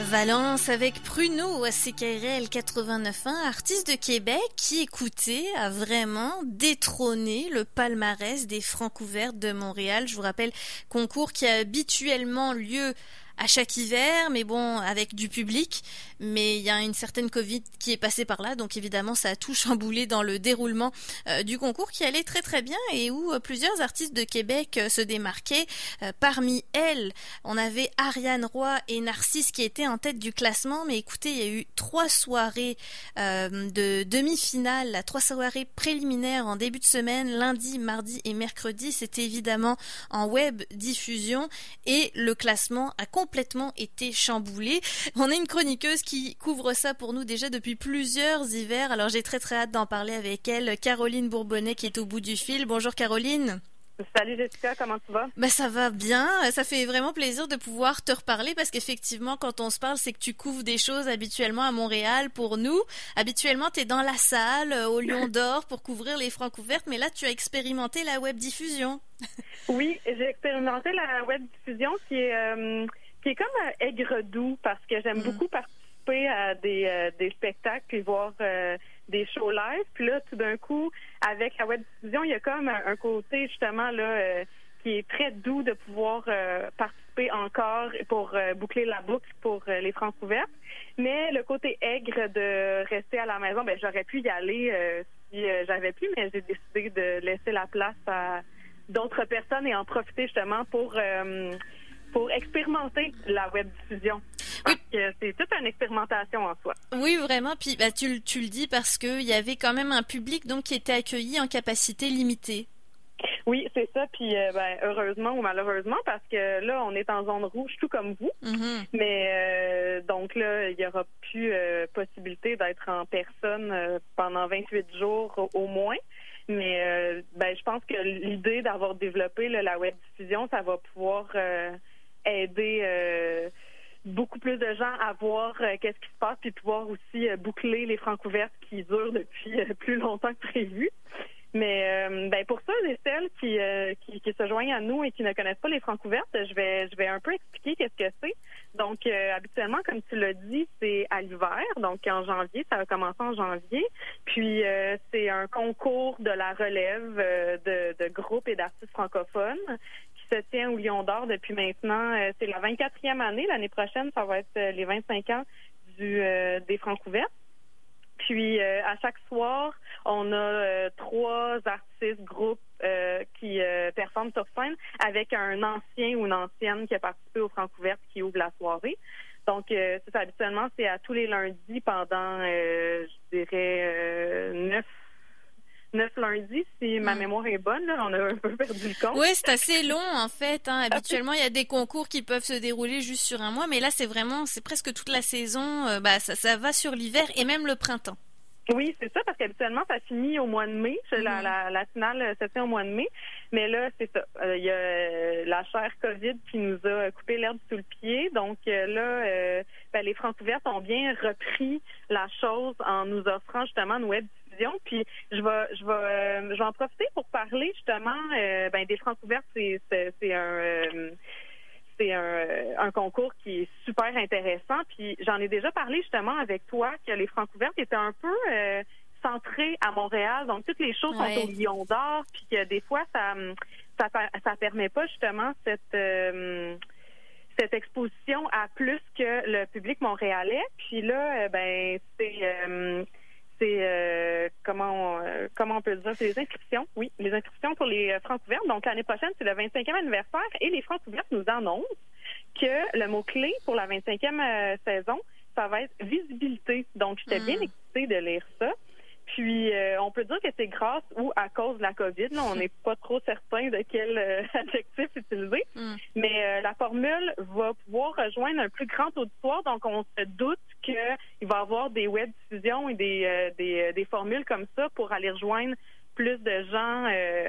Valence avec Pruno à CKRL 89.1, artiste de Québec qui écoutait a vraiment détrôné le palmarès des francs ouverts de Montréal. Je vous rappelle, concours qui a habituellement lieu à chaque hiver, mais bon, avec du public. Mais il y a une certaine Covid qui est passée par là, donc évidemment, ça a tout chamboulé dans le déroulement euh, du concours qui allait très très bien et où euh, plusieurs artistes de Québec euh, se démarquaient. parmi elles, on avait Ariane Roy et Narcisse qui étaient en tête du classement. Mais écoutez, il y a eu trois soirées de demi-finale, trois soirées préliminaires en début de semaine, lundi, mardi et mercredi. C'était évidemment en web diffusion et le classement a complètement complètement été chamboulé. On a une chroniqueuse qui couvre ça pour nous déjà depuis plusieurs hivers. Alors j'ai très très hâte d'en parler avec elle, Caroline Bourbonnet qui est au bout du fil. Bonjour Caroline. Salut Jessica, comment tu vas? Ben ça va bien. Ça fait vraiment plaisir de pouvoir te reparler parce qu'effectivement, quand on se parle, c'est que tu couvres des choses habituellement à Montréal pour nous. Habituellement, tu es dans la salle euh, au Lion d'Or pour couvrir les francs ouvertes, mais là, tu as expérimenté la web diffusion. oui, j'ai expérimenté la web diffusion qui est euh, qui est comme un aigre doux parce que j'aime mm. beaucoup participer à des, euh, des spectacles et voir euh, des shows live. Puis là, tout d'un coup, avec la web diffusion, il y a comme un, côté justement là euh, qui est très doux de pouvoir participer encore pour boucler la boucle pour les francs ouvertes. Mais le côté aigre de rester à la maison, ben j'aurais pu y aller si j'avais pu, mais j'ai décidé de laisser la place à d'autres personnes et en profiter justement pour pour expérimenter la web diffusion. Que c'est toute une expérimentation en soi. Oui, vraiment. Puis bah, tu, tu le dis parce qu'il y avait quand même un public donc qui était accueilli en capacité limitée. Oui, c'est ça. Puis euh, ben, heureusement ou malheureusement, parce que là, on est en zone rouge, tout comme vous. Mm-hmm. Mais euh, donc là, il n'y aura plus euh, possibilité d'être en personne pendant 28 jours au moins. Mais ben, je pense que l'idée d'avoir développé la web diffusion, ça va pouvoir aider euh, beaucoup plus de gens à voir euh, qu'est-ce qui se passe, puis pouvoir aussi euh, boucler les francs ouvertes qui durent depuis plus longtemps que prévu. Mais ben pour ceux et celles qui, qui, se joignent à nous et qui ne connaissent pas les francs ouvertes, je vais je vais un peu expliquer qu'est-ce que c'est. Donc habituellement, comme tu l'as dit, c'est à l'hiver, donc en janvier, ça va commencer en janvier. Puis c'est un concours de la relève de, de groupes et d'artistes francophones se tient au Lion d'Or depuis maintenant, euh, c'est la 24e année. L'année prochaine, ça va être euh, les 25 ans du euh, des Francs ouverts. Puis à chaque soir, on a trois artistes, groupes qui performent sur scène avec un ancien ou une ancienne qui a participé aux Francs ouvertes qui ouvre la soirée. Donc, c'est habituellement, c'est à tous les lundis pendant, je dirais, neuf neuf lundis, si ma hmm. mémoire est bonne. on a un peu perdu le compte. Oui, c'est assez long en fait. Hein. Habituellement, il y a des concours qui peuvent se dérouler juste sur un mois, mais là, c'est vraiment, c'est presque toute la saison. Euh, bah, ça, ça va sur l'hiver et même le printemps. Oui, c'est ça, parce qu'habituellement, ça finit au mois de mai. La, hmm. la, la finale se tient au mois de mai. Mais là, c'est ça. Euh, il y a euh, la chère COVID qui nous a coupé l'herbe sous le pied. Donc là, ben, les francs ouvertes ont bien repris la chose en nous offrant justement une web puis je vais, je vais, euh, je vais en profiter pour parler justement euh, ben, des francs ouvertes. C'est, c'est, un euh, c'est un, un, concours qui est super intéressant. Puis j'en ai déjà parlé justement avec toi que les francs ouvertes étaient un peu centrés à Montréal. Donc toutes les choses sont au Lion d'Or. Puis que des fois ça, ça, ça permet pas justement cette cette exposition à plus que le public montréalais. Puis là, ben c'est c'est euh, comment euh, comment on peut dire, c'est les inscriptions, oui, les inscriptions pour les euh, francs ouvertes. Donc l'année prochaine, c'est le 25e anniversaire et les francs ouvertes nous annoncent que le mot-clé pour la 25e saison, ça va être visibilité. Donc j'étais bien hmm. excitée de lire ça. Puis, euh, on peut dire que c'est grâce ou à cause de la COVID. Là, on n'est pas trop certain de quel euh, adjectif utiliser. Mm. Mais euh, la formule va pouvoir rejoindre un plus grand auditoire. Donc, on se doute qu'il va y avoir des web diffusions et des, des, des, formules comme ça pour aller rejoindre plus de gens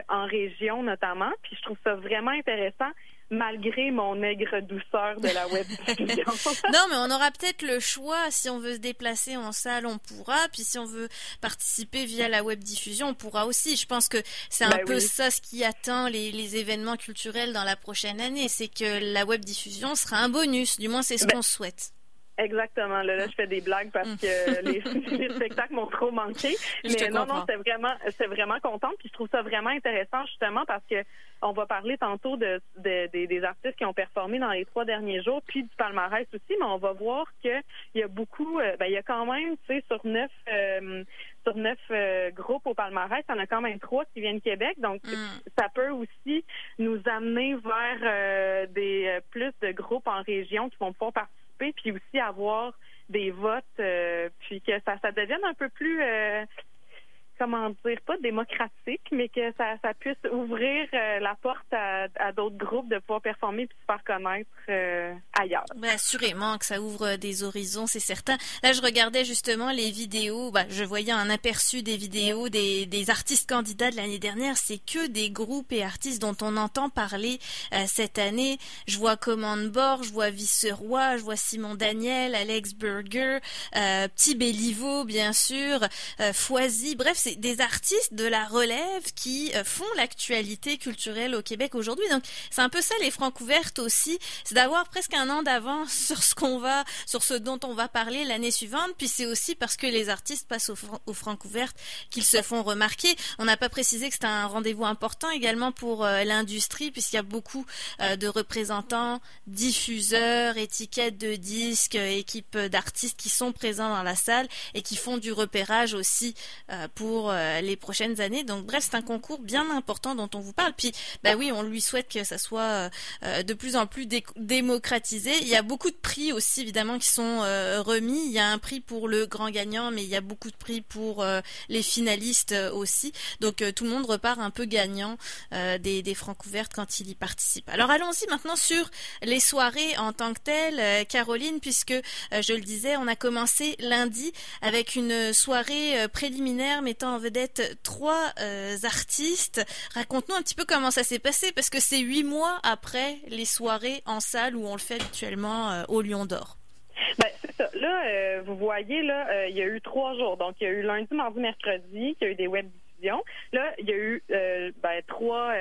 en région notamment. Puis, je trouve ça vraiment intéressant malgré mon aigre douceur de la web non, mais on aura peut-être le choix. Si on veut se déplacer en salle, on pourra. Puis si on veut participer via la web diffusion, on pourra aussi. Je pense que c'est un ben peu ça ce qui attend les, les, événements culturels dans la prochaine année. C'est que la web diffusion sera un bonus. Du moins, c'est ce ben qu'on souhaite. Exactement. Là, là, je fais des blagues parce que les, les spectacles m'ont trop manqué. Mais non, non, c'est vraiment, c'est vraiment contente. Puis je trouve ça vraiment intéressant justement parce que on va parler tantôt de, des artistes qui ont performé dans les trois derniers jours, puis du palmarès aussi. Mais on va voir que il y a beaucoup, euh, ben, il y a quand même, tu sais, sur neuf, euh, sur neuf euh, groupes au palmarès, il y en a quand même trois qui viennent de Québec. Donc mm. ça peut aussi nous amener vers des plus de groupes en région qui vont pouvoir participer puis aussi avoir des votes, euh, puis que ça, ça devienne un peu plus euh, comment dire, pas démocratique, mais que ça, ça puisse ouvrir euh, la porte à, à d'autres groupes de pouvoir performer puis se faire connaître euh, ailleurs. Ben, assurément que ça ouvre des horizons, c'est certain. Là, je regardais justement les vidéos, ben, je voyais un aperçu des vidéos des, des artistes candidats de l'année dernière. C'est que des groupes et artistes dont on entend parler euh, cette année. Je vois Command Bord, je vois Viceroy, je vois Simon Daniel, Alex Burger, Petit Béliveau, bien sûr, Foisy. Bref, c'est des artistes de la relève qui euh, font l'actualité culturelle au Québec aujourd'hui. Donc c'est un peu ça les francs ouvertes aussi, c'est d'avoir presque un an d'avance sur ce qu'on va, sur ce dont on va parler l'année suivante. Puis c'est aussi parce que les artistes passent aux, francs ouvertes qu'ils se font remarquer. On n'a pas précisé que c'était un rendez-vous important également pour euh, l'industrie puisqu'il y a beaucoup euh, de représentants, diffuseurs, étiquettes de disques, équipes d'artistes qui sont présents dans la salle et qui font du repérage aussi pour euh, les prochaines années. Donc bref, c'est un concours bien important dont on vous parle. Puis bah oui, on lui souhaite que ça soit euh, euh, de plus en plus démocratisé. Il y a beaucoup de prix aussi évidemment qui sont remis. Il y a un prix pour le grand gagnant, mais il y a beaucoup de prix pour les finalistes aussi. Donc tout le monde repart un peu gagnant des, des francs ouvertes quand il y participe. Alors allons-y maintenant sur les soirées en tant que telles, Caroline, puisque je le disais, on a commencé lundi avec une soirée préliminaire mettant en vedette trois euh, artistes. Raconte-nous un petit peu comment ça s'est passé, parce que c'est huit mois après les soirées en salle où on le fait habituellement euh, au Lion d'Or. Ben, c'est ça. Là, euh, vous voyez, là, il y a eu trois jours. Donc, il y a eu lundi, mardi, mercredi, il y a eu des web diffusions. Là, il y a eu ben, trois,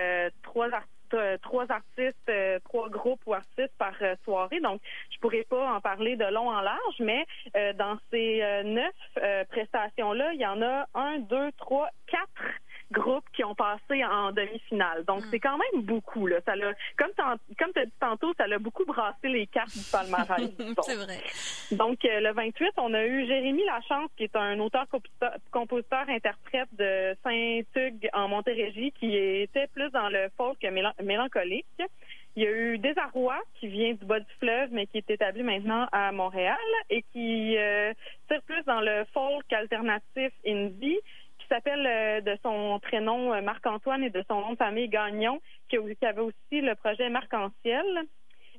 trois artistes trois artistes, trois groupes ou artistes par soirée. Donc, je pourrais pas en parler de long en large, mais dans ces neuf prestations-là, il y en a un, deux, trois, quatre groupes qui ont passé en demi-finale. Donc, hmm. c'est quand même beaucoup. Là. Ça comme comme tu as dit tantôt, ça a beaucoup brassé les cartes du palmarès. c'est vrai. Donc, euh, le 28, on a eu Jérémy Lachance, qui est un auteur-compositeur-interprète de Saint-Hugues en Montérégie, qui était plus dans le folk mélancolique. Il y a eu Désarroi, qui vient du bas du fleuve, mais qui est établi maintenant à Montréal et qui euh, tire plus dans le folk alternatif indie s'appelle euh, de son prénom euh, Marc-Antoine et de son nom de famille Gagnon, qui, avait aussi le projet Marc-en-Ciel.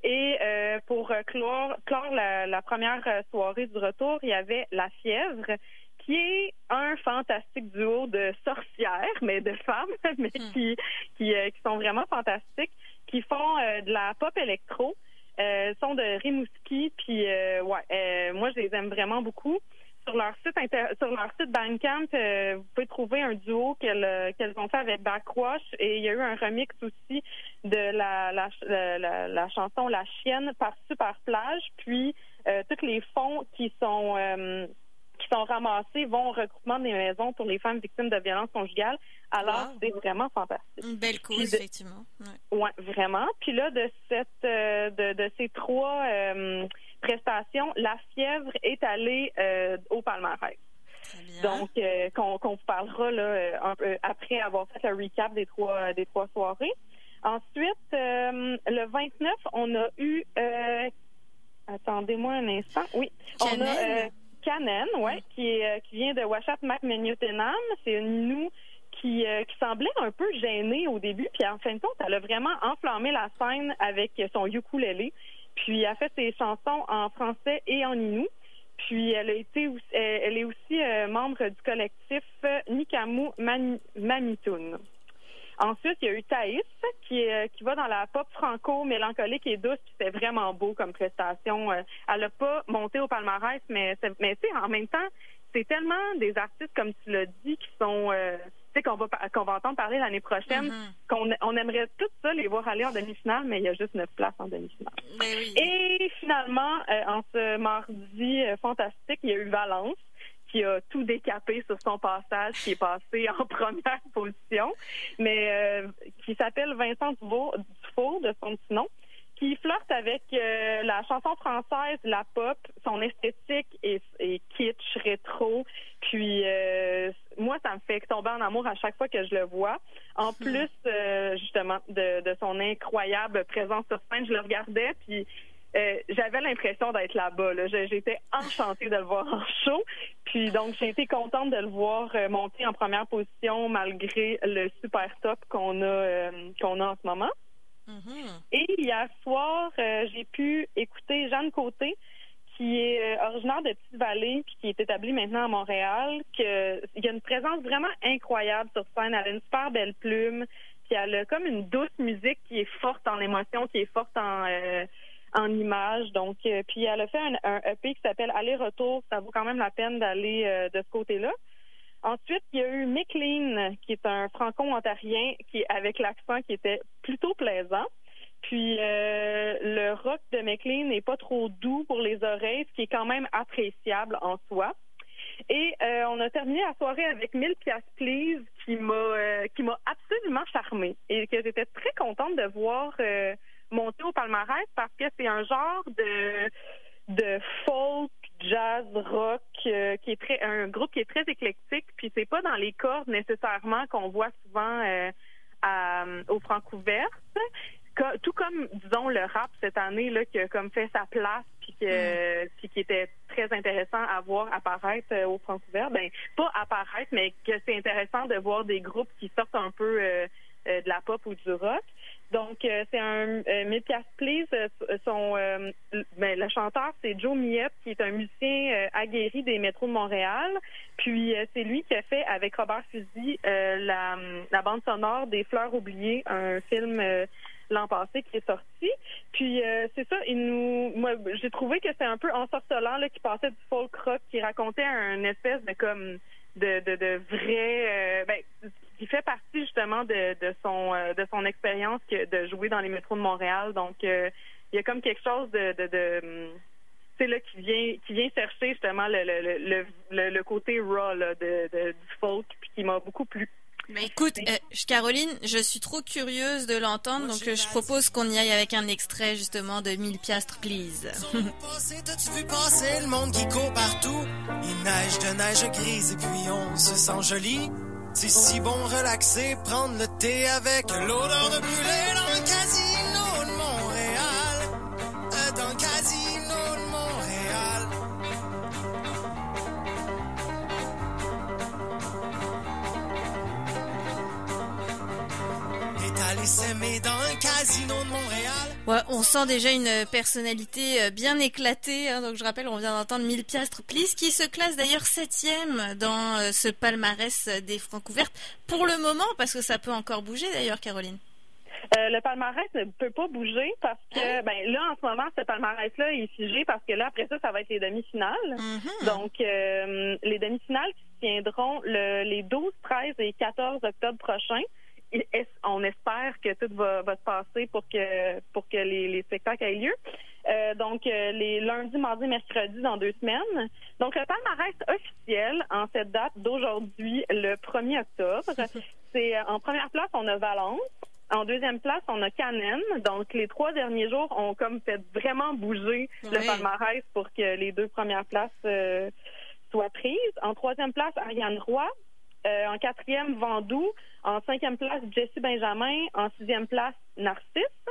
Et euh, pour clore, la, première soirée du retour, il y avait La Fièvre, qui est un fantastique duo de sorcières, mais de femmes, mais hmm. qui, qui, sont vraiment fantastiques, qui font de la pop électro. Sont de Rimouski, puis ouais, moi je les aime vraiment beaucoup sur leur site sur leur site Bandcamp, euh, vous pouvez trouver un duo qu'elles qu'elles ont fait avec Backwash et il y a eu un remix aussi de la la, la, chanson La chienne par Super Plage. Puis euh, tous les fonds qui sont euh, qui sont ramassés vont au regroupement des maisons pour les femmes victimes de violences conjugales. Alors, c'est vraiment fantastique. Une belle cause, effectivement. Oui, vraiment. Puis là, de cette de, de ces trois prestation, la fièvre est allée euh, au palmarès. Donc, euh, qu'on vous parlera là, euh, un peu après avoir fait le recap des trois des trois soirées. Ensuite, le 29, on a eu attendez-moi un instant. Oui, on a Canen, ouais, qui est qui vient de Washat McMenutenam. C'est une nous qui, qui semblait un peu gênée au début, puis en fin de compte, elle a vraiment enflammé la scène avec son ukulélé. Puis elle a fait ses chansons en français et en inou. Puis elle a été, elle est aussi euh, membre du collectif Nikamu Mamitoun. Ensuite, il y a eu Thaïs qui, qui va dans la pop franco mélancolique et douce. C'était vraiment beau comme prestation. Euh, elle n'a pas monté au palmarès, mais mais tu sais, en même temps, c'est tellement des artistes comme tu l'as dit qui sont euh, qu'on va, qu'on va entendre parler l'année prochaine, mm-hmm. qu'on on aimerait tout ça les voir aller en demi-finale, mais il y a juste neuf places en demi-finale. Et finalement, euh, en ce mardi euh, fantastique, il y a eu Valence qui a tout décapé sur son passage, qui est passé en première position, mais euh, qui s'appelle Vincent Dufour, de son petit nom qui flirte avec euh, la chanson française, la pop, son esthétique est, kitsch, rétro. Puis euh, moi, ça me fait tomber en amour à chaque fois que je le vois. En hmm. plus, euh, justement, de, son incroyable présence sur scène, je le regardais, puis j'avais l'impression d'être là-bas. Là. J'étais enchantée de le voir en show. Puis donc, j'ai été contente de le voir monter en première position malgré le super top qu'on a qu'on a en ce moment. Mm-hmm. Et hier soir, euh, j'ai pu écouter Jeanne Côté, qui est euh, originaire de Petite-Vallée, puis qui est établie maintenant à Montréal, que il y a une présence vraiment incroyable sur scène. Elle a une super belle plume, puis elle a comme une douce musique qui est forte en émotion, qui est forte en euh, en image. Donc, puis elle a fait un, un EP qui s'appelle Aller-retour. Ça vaut quand même la peine d'aller de ce côté-là. Ensuite, il y a eu McLean, qui est un franco-ontarien, qui avec l'accent qui était plutôt plaisant. Puis euh, le rock de McLean n'est pas trop doux pour les oreilles, ce qui est quand même appréciable en soi. Et euh, on a terminé la soirée avec 1000 pièces please qui m'a euh, qui m'a absolument charmée et que j'étais très contente de voir monter au palmarès parce que c'est un genre de de folk jazz, rock, euh, qui est très un groupe qui est très éclectique. Puis c'est pas dans les cordes nécessairement qu'on voit souvent euh, à, au Francouverte. Tout comme, disons, le rap cette année, là, qui a comme fait sa place, puis, que, mm. puis qui était très intéressant à voir apparaître euh, au Francouverte. Ben, pas apparaître, mais que c'est intéressant de voir des groupes qui sortent un peu de la pop ou du rock. Donc, euh, c'est un euh, Please. Euh, son, euh, ben, le chanteur, c'est Joe Miette, qui est un musicien aguerri des métros de Montréal. Puis, c'est lui qui a fait, avec Robert Fusy, la, la, bande sonore des Fleurs oubliées, un film l'an passé qui est sorti. Puis, c'est ça, il nous, moi, j'ai trouvé que c'est un peu ensorcelant, là, qui passait du folk rock, qui racontait un espèce de comme de, de, de vrai, ben, qui fait partie justement de, de son euh, de son expérience de jouer dans les métros de Montréal. Donc euh, il y a comme quelque chose de, de, de c'est là qui vient qui vient chercher justement le le, le, le côté raw là, de, de, du folk puis qui m'a beaucoup plu. Mais écoute, euh, Caroline, je suis trop curieuse de l'entendre, donc je propose qu'on y aille avec un extrait justement de 1000 piastres, please. T'as-tu vu passer le monde qui court partout? Il neige de neige grise et puis on se sent joli. C'est si bon relaxer, prendre le thé avec l'odeur de brûlé dans le casino Allé s'aimer dans un casino de Montréal. Ouais, on sent déjà une personnalité euh, bien éclatée. Hein, donc je rappelle, on vient d'entendre 1000 piastres Please, qui se classe d'ailleurs septième dans euh, ce palmarès des Francouvertes pour le moment, parce que ça peut encore bouger d'ailleurs, Caroline. Euh, le palmarès ne peut pas bouger parce que ah ben là en ce moment ce palmarès là est figé parce que là après ça ça va être les demi-finales. Mm-hmm. Donc les demi-finales qui se tiendront les 12, 13 et 14 octobre prochains on espère que tout va, se passer pour que pour que les, spectacles aient lieu. Euh, donc euh, les lundis, mardis, mercredis dans deux semaines. Donc le palmarès officiel en cette date d'aujourd'hui, le 1er octobre, c'est euh, en première place on a Valence. En deuxième place, on a Canen. Donc, les trois derniers jours ont comme fait vraiment bouger le palmarès pour que les deux premières places soient prises. En troisième place, Ariane Roy. Euh, en quatrième, Vendoux. En cinquième place, Jessie Benjamin. En sixième place, Narcisse.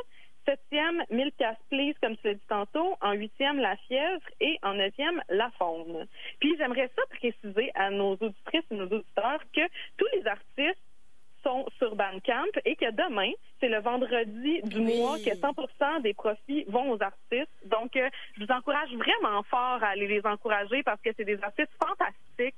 Septième, Mille please, comme tu l'as dit tantôt. En huitième, La Fièvre. Et en neuvième, La Faune. Puis j'aimerais ça préciser à nos auditrices et nos auditeurs que tous les artistes sont sur Bandcamp et que demain, c'est le vendredi du mois que 100% des profits vont aux artistes. Donc, euh, je vous encourage vraiment fort à aller les encourager parce que c'est des artistes fantastiques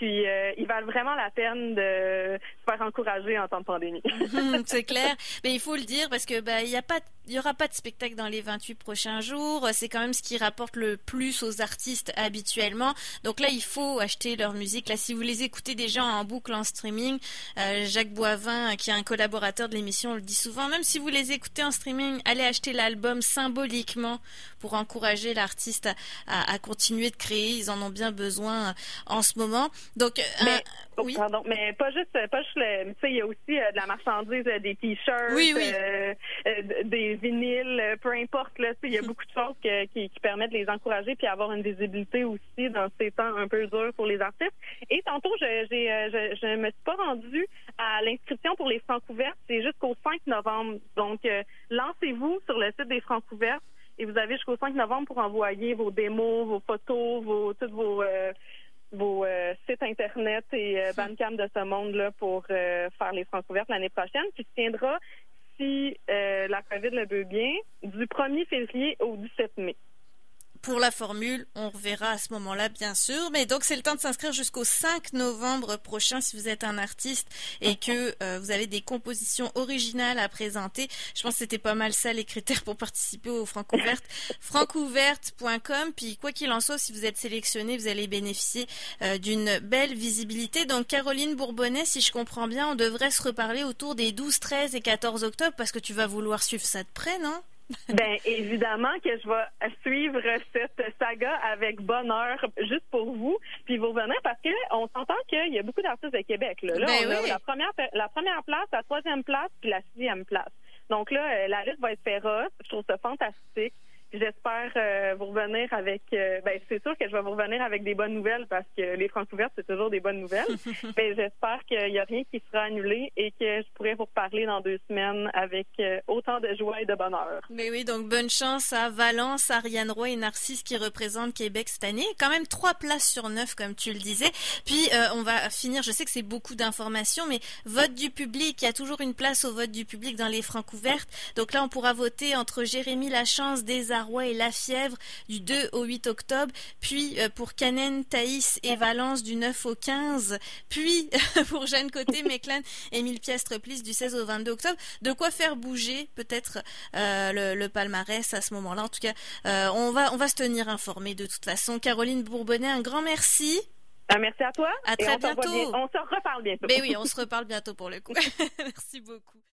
puis ils valent vraiment la peine de se faire encourager en temps de pandémie. c'est clair, mais il faut le dire parce que bah il y a pas il y aura pas de spectacle dans les 28 prochains jours, c'est quand même ce qui rapporte le plus aux artistes habituellement. Donc là, il faut acheter leur musique. Là, si vous les écoutez déjà en boucle en streaming, Jacques Boivin, qui est un collaborateur de l'émission, le dit souvent, même si vous les écoutez en streaming, allez acheter l'album symboliquement pour encourager l'artiste à, continuer de créer. Ils en ont bien besoin en ce moment. Donc, mais, oh, oui. Pardon, mais pas juste, pas juste tu sais, il y a aussi de la marchandise, des t-shirts, des vinyles, peu importe. Là, il y a beaucoup de choses qui, qui, permettent de les encourager puis avoir une visibilité aussi dans ces temps un peu durs pour les artistes. Et tantôt, je, je, je, me suis pas rendue à l'inscription pour les francs couverts. C'est jusqu'au 5 novembre. Donc, lancez-vous sur le site des francs couverts et vous avez jusqu'au 5 novembre pour envoyer vos démos, vos photos, vos, toutes vos, euh, vos euh, sites Internet et euh, Bandcamp de ce monde-là pour faire les francs ouvertes l'année prochaine, qui se tiendra, si la COVID le veut bien, du 1er février au 17 mai pour la formule, on reverra à ce moment-là, bien sûr. Mais donc, c'est le temps de s'inscrire jusqu'au 5 novembre prochain si vous êtes un artiste et que euh, vous avez des compositions originales à présenter. Je pense que c'était pas mal ça les critères pour participer au Francouverte. francouverte.com. Puis, quoi qu'il en soit, si vous êtes sélectionné, vous allez bénéficier euh, d'une belle visibilité. Donc, Caroline Bourbonnais, si je comprends bien, on devrait se reparler autour des 12, 13 et 14 octobre parce que tu vas vouloir suivre ça de près, non? Ben évidemment que je vais suivre cette saga avec bonheur juste pour vous, puis vous revenez parce que on s'entend qu'il y a beaucoup d'artistes de Québec. Là, là ben on a la première la première place, la troisième place, puis la sixième place. Donc là, euh, la liste va être féroce. Je trouve ça fantastique. J'espère euh, vous revenir avec. Euh, ben, c'est sûr que je vais vous revenir avec des bonnes nouvelles parce que les francs ouvertes, c'est toujours des bonnes nouvelles. Mais j'espère qu'il n'y a rien qui sera annulé et que je pourrai vous reparler dans deux semaines avec euh, autant de joie et de bonheur. Mais oui, donc bonne chance à Valence, Ariane Roy et Narcisse qui représentent Québec cette année. Quand même trois places sur neuf, comme tu le disais. Puis on va finir. Je sais que c'est beaucoup d'informations, mais vote du public. Il y a toujours une place au vote du public dans les francs ouvertes. Donc là, on pourra voter entre Jérémy Lachance, et La Fièvre du 2 au 8 octobre, puis euh, pour Canen, Thaïs et Valence du 9 au 15, puis pour Jeanne Côté, Méclane et Mille Piastres Plis du 16 au 22 octobre. De quoi faire bouger peut-être euh, le, palmarès à ce moment-là. En tout cas, euh, on, va, on va se tenir informé de toute façon. Caroline Bourbonnais, un grand merci. merci à toi. À très bientôt. on se reparle bientôt. Mais ben oui, on se reparle bientôt pour le coup. merci beaucoup.